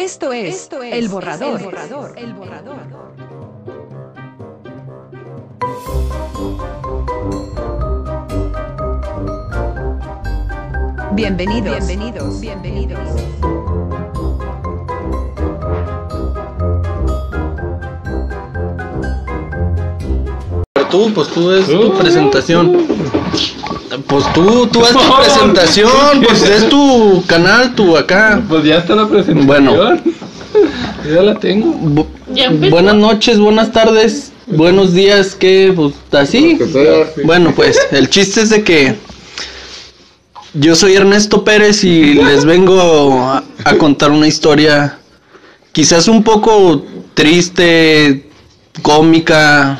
Esto es, El Borrador. El Borrador. Bienvenidos. Bienvenidos. Bienvenidos. Tú, pues tú es tu presentación. Pues tú, tú haz tu presentación, pues es tu canal, tu acá. Pues ya está la presentación. Bueno. ya la tengo. Bu- Ya empezó. buenas noches, buenas tardes, buenos días, que pues así. Bueno, pues el chiste es de que yo soy Ernesto Pérez y les vengo a, a contar una historia quizás un poco triste, cómica,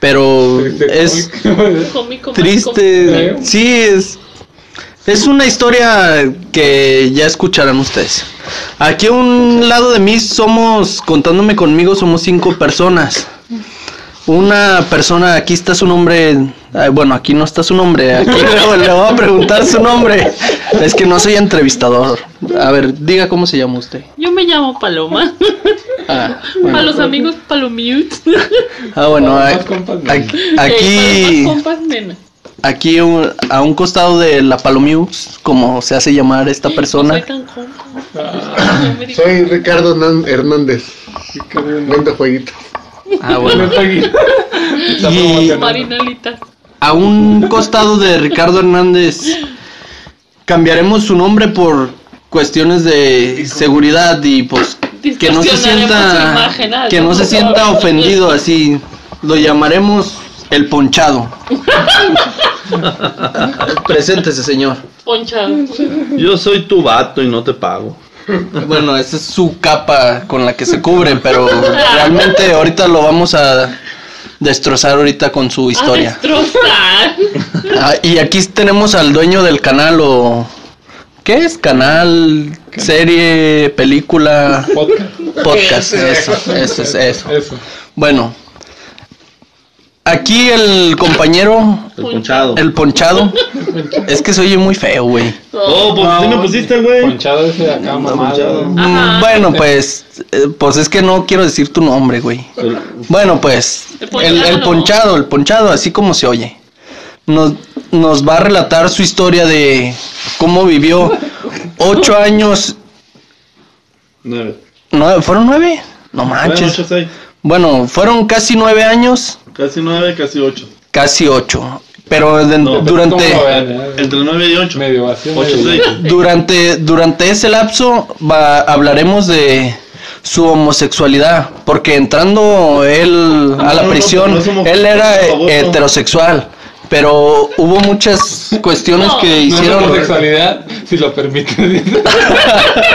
pero es Cómico, más triste. Sí, es. Es una historia que ya escucharán ustedes. Aquí a un lado de mí somos, contándome conmigo, somos cinco personas. Una persona, aquí está su nombre. ay, bueno, aquí no está su nombre. Aquí le, le voy a preguntar su nombre. Es que no soy entrevistador. A ver, diga cómo se llama usted. Yo me llamo Paloma. Ah, A bueno, los amigos Palomute. Ah, bueno, Para aquí, aquí, para aquí un- a un costado de la Palomius, como se hace llamar esta No persona. soy tan me digas. Soy Ricardo Hernández. Vende jueguito. Ah, bueno. Y-. A un costado de Ricardo Hernández cambiaremos su nombre por cuestiones de seguridad y pues que no se sienta ah, que no se sienta ofendido así lo llamaremos el ponchado. Preséntese, señor. Ponchado. Yo soy tu vato y no te pago. Bueno, esa es su capa con la que se cubre, pero realmente ahorita lo vamos a destrozar ahorita con su historia. A destrozar. Ah, y aquí tenemos al dueño del canal o ¿qué es? Canal, serie, película, Podcast. podcast, eso, eso es eso. Eso. Bueno, aquí el compañero, El ponchado. el ponchado, es que se oye muy feo, güey. Oh, pues sí me pusiste, güey. Ponchado ese de acá, mamado. Mm, Ajá. Bueno, pues, eh, pues es que no quiero decir tu nombre, güey. Bueno, pues, El ponchado. el ponchado, así como se oye. Nos, nos va a relatar su historia de cómo vivió ocho años. Nueve. ¿Nueve? ¿Fueron nueve? No manches. Bueno, fueron casi nueve años, Casi nueve, casi ocho. casi ocho. Pero de- No, durante. Entre nueve y ocho. Medio vacío. Durante, durante ese lapso va, hablaremos de su homosexualidad, porque entrando él a No, la no, prisión, él era heterosexual, pero hubo muchas cuestiones No. que No es hicieron... homosexualidad, si lo permite.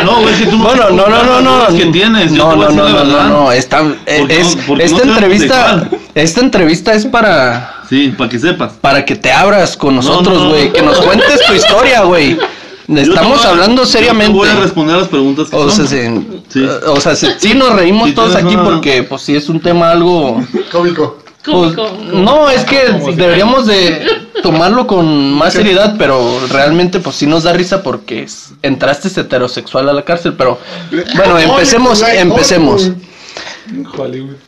No, güey, si tú Bueno, no, no, no, no. Yo No, no, no, no, no, no, esta, eh, es, no- esta no soy entrevista, esta entrevista es para, Sí, para que sepas. para que te abras con nosotros, no, güey, no. que nos cuentes tu historia, güey. Yo Estamos voy hablando yo te seriamente. voy a responder las preguntas que O sea, sí, Sí. o sea, sí, nos reímos Sí, todos aquí una- porque pues sí es un tema algo Cómico. Pues, no, es que deberíamos de tomarlo con más seriedad, pero realmente pues sí nos da risa porque entraste heterosexual a la cárcel, pero bueno, empecemos, empecemos.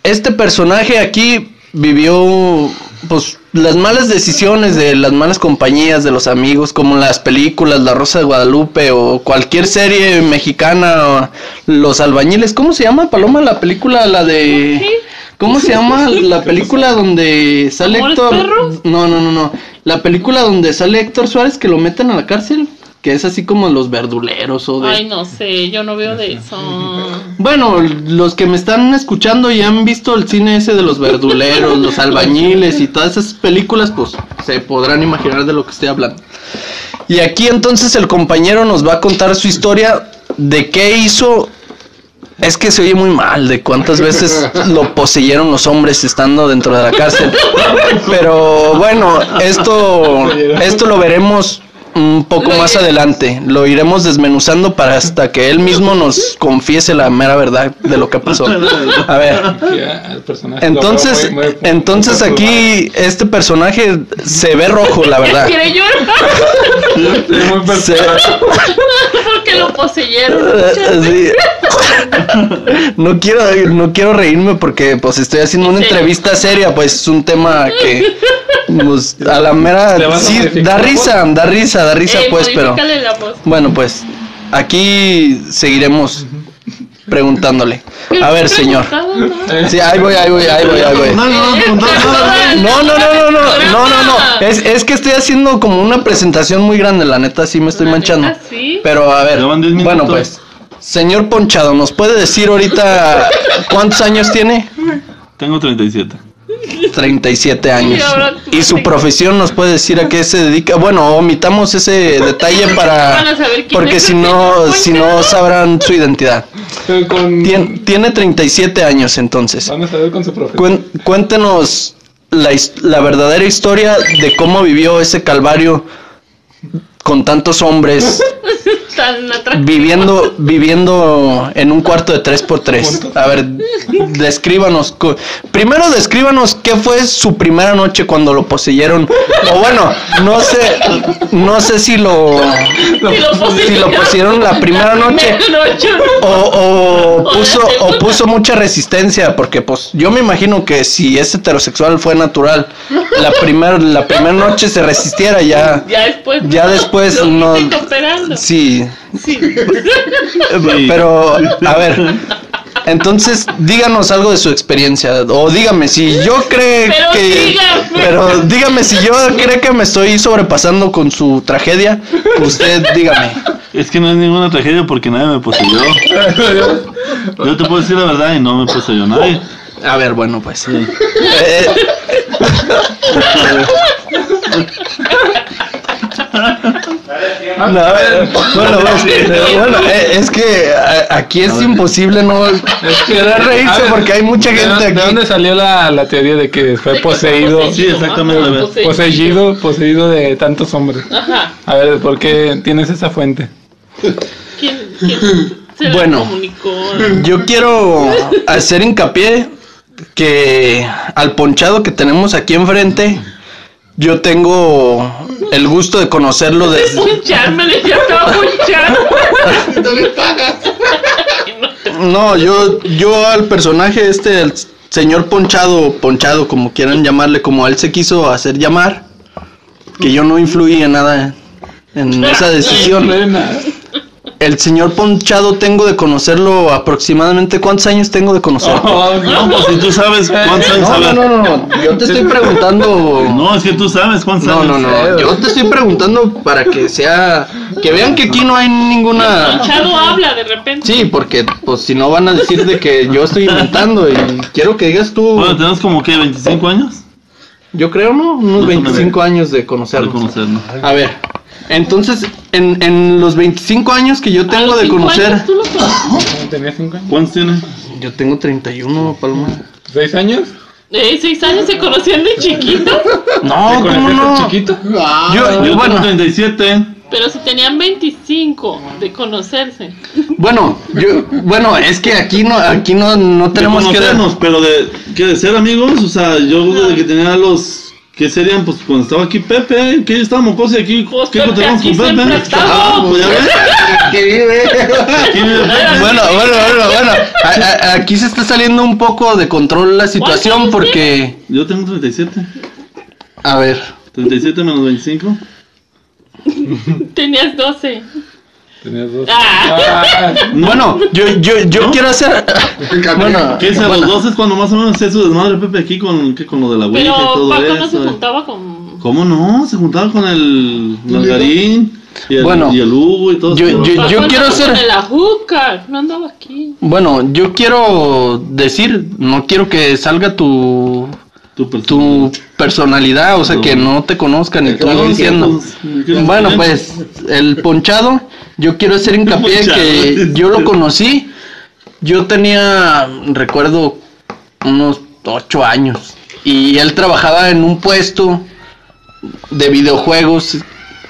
Este personaje aquí vivió pues las malas decisiones de las malas compañías de los amigos como las películas La Rosa de Guadalupe o cualquier serie mexicana o Los albañiles, ¿cómo se llama Paloma la película la de ¿Cómo se llama la película donde sale ¿Amores Héctor? No, no, no, no. La película donde sale Héctor Suárez que lo meten a la cárcel, que es así como los verduleros o de Ay, no sé, yo no veo de eso. bueno, los que me están escuchando y han visto el cine ese de los verduleros, los albañiles y todas esas películas, pues se podrán imaginar de lo que estoy hablando. Y aquí entonces el compañero nos va a contar su historia de qué hizo. Es que se oye muy mal de cuántas veces lo poseyeron los hombres estando dentro de la cárcel. Pero bueno, esto, esto lo veremos un poco más adelante. Lo iremos desmenuzando para hasta que él mismo nos confiese la mera verdad de lo que pasó. A ver, entonces, entonces aquí este personaje se ve rojo, la verdad. Se-. Porque lo poseyeron. Eh, sí. no quiero no quiero reírme porque pues estoy haciendo una Sí. entrevista seria, pues es un tema que pues, a la mera sí da risa, da risa, da risa Ey, pues, pero modifícale la voz. bueno, pues aquí seguiremos preguntándole. A ver, señor. Sí, ahí voy, ahí voy, ahí voy, ahí voy. No, no, no, no, no, No, no, no, no, no, no, no, no. Es, es que estoy haciendo como una presentación muy grande, la neta, sí me estoy manchando. Pero a ver, Ya van 10 minutos. bueno pues, señor Ponchado, ¿nos puede decir ahorita cuántos años tiene? Tengo 37. 37 años. Y su profesión nos puede decir a qué se dedica. Bueno, omitamos ese detalle para porque si no si no sabrán su identidad. Con... Tien- tiene 37 años entonces. Van a saber con su profesión. Cuen- cuéntenos la, la verdadera historia de cómo vivió ese calvario con tantos hombres Tan atractivo. viviendo viviendo en un cuarto de 3 por 3 A ver, descríbanos. Primero descríbanos qué fue su primera noche cuando lo poseyeron. O bueno, no sé, no sé si lo Si lo si lo poseyeron la primera noche o, o puso o puso mucha resistencia porque pues yo me imagino que si es heterosexual fue natural la primera la primera noche se resistiera ya Ya después. Ya después no- cooperando. Sí Sí. pero a ver entonces díganos algo de su experiencia o dígame si yo creo Pero que dígame. pero dígame si yo creo que me estoy sobrepasando con su tragedia usted dígame Es que no es ninguna tragedia porque nadie me poseyó. Yo te puedo decir la verdad y no me poseyó nadie. a ver bueno pues Eh, No, a ver, bueno, pues, bueno, eh, es que aquí es imposible no querer reírse A ver, porque hay mucha ¿de gente dónde- ¿De aquí. dónde salió la, la teoría de que fue De que poseído? Sí, exactamente, poseído. Poseído, de tantos hombres. Ajá. A ver, ¿por qué tienes esa fuente? ¿Quién, quién se la Bueno. comunicó? Yo quiero hacer hincapié que al ponchado que tenemos aquí enfrente, yo tengo el gusto de conocerlo desde... Puncharme, le ya estaba punchando. No le pagas. No, yo, yo al personaje este, el señor Ponchado, Ponchado, como quieran llamarle, como él se quiso hacer llamar, que yo no influí en nada en esa decisión. El señor Ponchado tengo de conocerlo aproximadamente, ¿cuántos años tengo de conocerlo? No, pues si tú sabes cuántos años No, no, no, no, no, yo te estoy preguntando... No, es que tú sabes cuántos No, años. no, no, yo te estoy preguntando para que sea... Que vean que aquí no hay ninguna... Ponchado habla de repente. Sí, porque pues si no van a decir de que yo estoy inventando y quiero que digas tú... Bueno, tenemos como que 25 años Yo creo, ¿no? Unos Más o 25 años de para conocernos. conocernos. A ver, entonces, en, en los 25 años que yo tengo de conocer... años, ¿tú lo conoces? ¿Tenía cinco años? ¿Cuántos tienes? Yo tengo 31, Paloma. ¿Seis años? Eh, seis años se conocían de chiquito, No, ¿Te ¿cómo no? chiquito? Yo, Yo bueno, tengo 37. pero si tenían 25 de conocerse. bueno, yo, bueno, es que aquí no, aquí no, no tenemos de que... conocernos, pero de, que de ser amigos, o sea, yo desde que tenía los. ¿Qué serían? Pues cuando estaba aquí Pepe, que yo estaba mocoso y aquí. Pues, ¿Qué Pepe, encontramos aquí con Pepe? estamos. Ah, pues ya ves. que vive. Aquí vive Pepe. Bueno, bueno, bueno, bueno. A- a- aquí se está saliendo un poco de control la situación porque... Yo tengo 37. A ver, 37 menos 25. Tenías 12. Tenías dos. Ah. Ah, bueno, yo, yo, yo ¿No? quiero hacer... Bueno, ¿Qué es a los 12 es cuando más o menos hacía su desmadre Pepe aquí con, con lo de la Ouija y Pero todo Paco eso? no se juntaba con. ¿Cómo no? Se juntaba con el Margarín y el, Bueno, y el Hugo y todo yo- eso. yo- Paco quiero el azúcar, no andaba aquí. Bueno, yo quiero decir, no quiero que salga tu Tu tu personalidad, o sea, que no te conozcan y tú diciendo. Bueno, pues el ponchado, yo quiero hacer hincapié Ponchado. que yo lo conocí, yo tenía, recuerdo, unos ocho años y él trabajaba en un puesto de videojuegos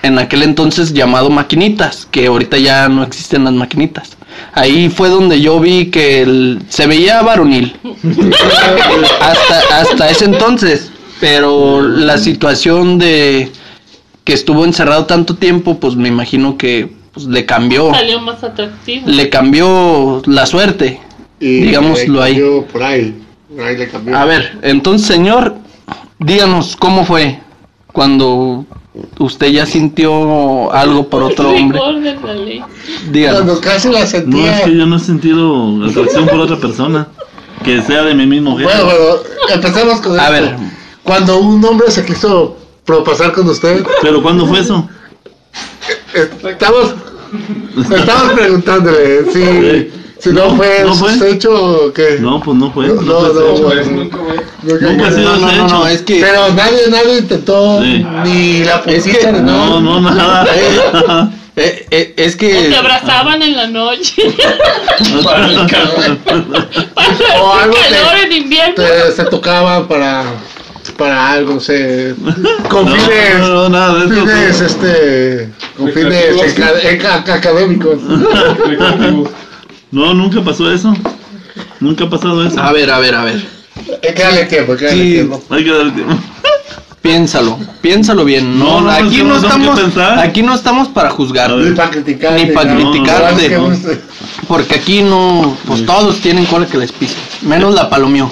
en aquel entonces llamado Maquinitas, que ahorita ya no existen las maquinitas. Ahí fue donde yo vi que él se veía varonil. hasta, hasta ese entonces. Pero la situación de que estuvo encerrado tanto tiempo, pues me imagino que pues, le cambió, Salió más atractivo. le cambió la suerte. Y Digámoslo ahí. Por ahí. Por ahí le cambió. A ver, entonces, señor, díganos cómo fue cuando usted ya sintió algo por otro hombre. Díganos. Cuando casi la No, sentía. es que yo no he sentido atracción por otra persona. Que sea de mi mismo Bueno, género. bueno, empezamos con A esto. ver. Cuando un hombre se quiso propasar con usted, Pero ¿cuándo fue eso? Estamos, estamos preguntándole si, si no, No, fue no hecho o qué. No, pues no fue. No, No, no. Nunca ha sido No, es que Pero nadie, nadie intentó Sí. ni la Es que- ni No, no, nada. eh, eh, es O que te abrazaban en la noche. O algo calor te- en invierno. Te- se tocaba para, para algo, se, con No, fines, no, no, nada de eso. fines, este, con fines académicos. No, nunca pasó eso. Nunca ha pasado eso. a ver, a ver, a ver. Hay que darle tiempo, hay que darle Sí. tiempo. Hay que dar tiempo. Piénsalo, piénsalo bien. No, No, no, aquí no estamos, aquí no estamos para juzgar. Ni para criticar. Ni pa' nada. criticarte, porque aquí no, pues todos tienen cola que les pise, menos la palomió.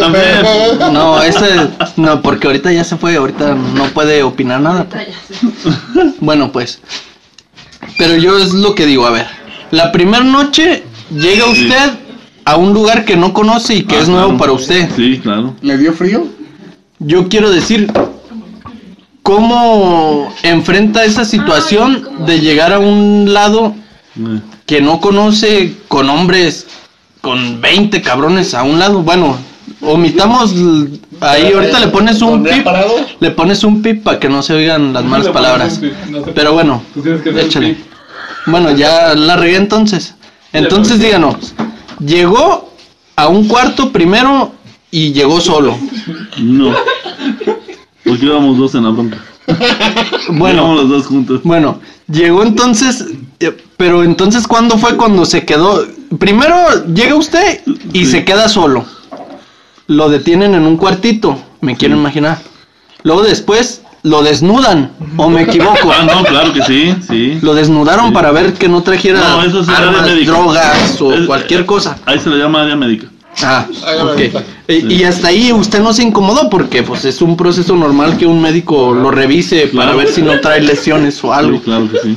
También. No, ese, no, porque ahorita ya se fue, ahorita no puede opinar nada. Bueno, pues, pero yo es lo que digo, a ver, la primera noche llega usted a un lugar que no conoce y que Ah, es nuevo claro. para usted. Sí, claro. ¿Le dio frío? Yo quiero decir, ¿cómo enfrenta esa situación de llegar a un lado Eh, que no conoce con hombres, con 20 cabrones a un lado? Bueno, omitamos ahí, ahorita le pones un ¿Dónde ha pip, le pones un pip para que no se oigan las malas palabras. Pero bueno, échale. Bueno, ya la regué entonces. Entonces díganos, llegó a un cuarto primero y llegó solo. No. Porque íbamos dos en la bronca. Bueno, Íbamos los dos juntos. Bueno, llegó entonces, eh, pero entonces ¿cuándo fue cuando se quedó? Primero llega usted y Sí. se queda solo. Lo detienen en un cuartito, me quiero imaginar. Luego después lo desnudan, o me equivoco. Ah, no, claro que sí, sí. Lo desnudaron Sí. para ver que no trajera No, eso es área armas, médica. drogas o Es- cualquier cosa. Ahí se le llama área médica. Ah, Área ok. médica. Y, hasta ahí usted no se incomodó porque pues es un proceso normal que un médico lo revise para ver si no trae lesiones o algo. Sí, claro que sí.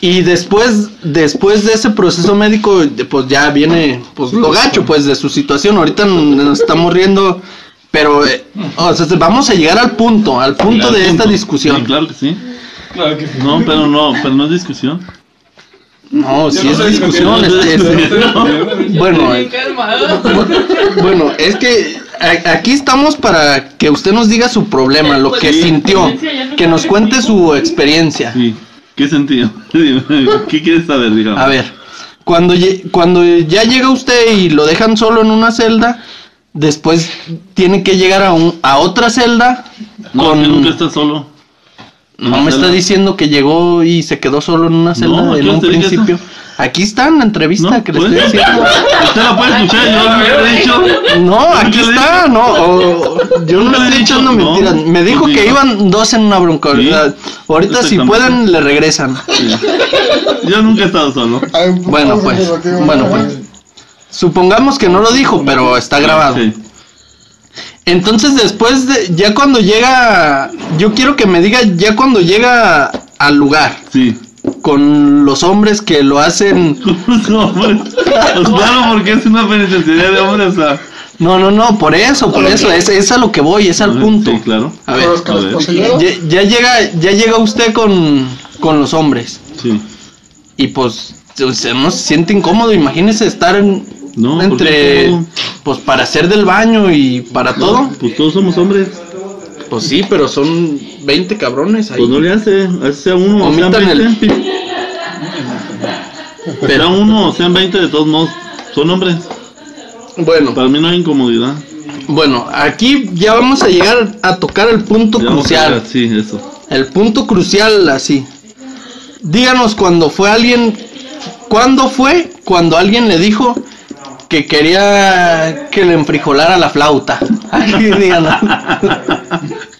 Y después, después de ese proceso médico, pues ya viene pues lo gacho pues de su situación. Ahorita nos estamos riendo, pero eh, o sea, vamos a llegar al punto, al punto Al de esta discusión. Sí, claro que sí. Claro que sí. No, pero no, pero no es discusión. No, Yo si no es si me discusión, No. bueno, eh, bueno, es que a- aquí estamos para que usted nos diga su problema, lo que Sí. sintió, que nos cuente su experiencia. Sí. ¿Qué sentido? ¿Qué quieres saber, digamos? A ver, cuando, cuando ya llega usted y lo dejan solo en una celda, después tiene que llegar a, un, a otra celda No, con... nunca estás solo. No me está diciendo que llegó y se quedó solo en una celda No, ¿a qué en un principio. eso? Aquí está en la entrevista No, que le pues, estoy diciendo. Usted la puede escuchar, yo no le he dicho. No, aquí está, no. o- yo no le estoy dicho, echando no, mentiras. Me dijo pues que iban dos en una bronca. Ahorita si pueden le regresan. Sí. Yo nunca he estado solo. Ay, Bueno, pues, bueno, a- pues. Supongamos que no lo dijo, pero está grabado. Sí. Entonces después de, ya cuando llega, yo quiero que me diga ya cuando llega al lugar Sí. con los hombres que lo hacen. No, hombre. Pues claro, porque es una penitenciaría de hombres, o sea. No, no, no, por eso, por eso, es, es a lo que voy, es al punto. Sí, claro. A Con ver, los a los ya, ya llega, ya llega usted con, con los hombres Sí. y pues usted no se siente incómodo, imagínese estar en, No, ¿por entre, pues para hacer del baño y para todo. Pues todos somos hombres. Pues sí, pero son 20 cabrones ahí. Pues no le hace. Así sea uno o sean Omitan el- 20. Sea uno o sean 20, de todos modos. Son hombres. Bueno, Para mí no hay incomodidad. bueno, aquí ya vamos a llegar a tocar el punto Ya a crucial. ver, Sí, eso. El punto crucial así. Díganos cuando fue alguien, ¿cuándo fue cuando alguien le dijo que quería que le enfrijolara la flauta?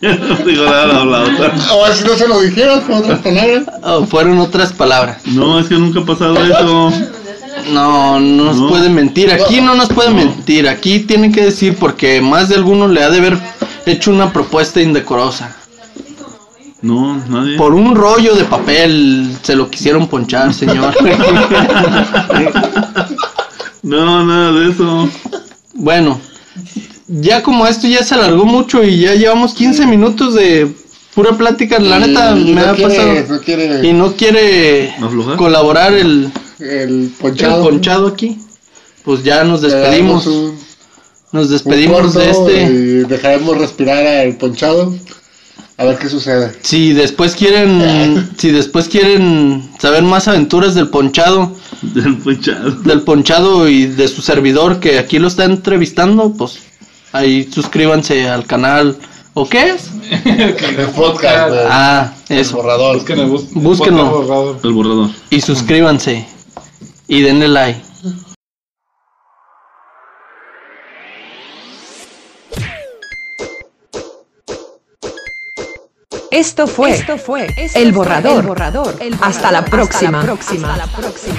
No digo nada hablado. O así no se lo dijeras con otras palabras. Oh, fueron otras palabras. No, es que nunca ha pasado eso. No, no nos No. pueden mentir. Aquí no nos pueden mentir. Aquí tienen que decir porque más de alguno le ha de haber hecho una propuesta indecorosa. No, nadie. Por un rollo de papel se lo quisieron ponchar, señor. No, nada de eso. bueno, ya como esto ya se alargó mucho y ya llevamos 15 minutos de pura plática, la neta Y me no ha quiere- pasado. No quiere Y no quiere ¿Aflojar? colaborar el, el el ponchado. aquí. Pues ya nos despedimos. un- Nos un despedimos de este. Y dejaremos respirar al ponchado. A ver qué sucede. Si después quieren, si después quieren saber más aventuras del ponchado, Del ponchado. del ponchado y de su servidor que aquí lo está entrevistando, pues ahí suscríbanse al canal. ¿O qué es? El podcast. güey. Ah, El eso. borrador. Búsquenlo, bus- Búsquenlo. podcast borrador. El borrador. Y suscríbanse. Y denle like. Esto fue, el borrador. Hasta la próxima. Hasta la próxima.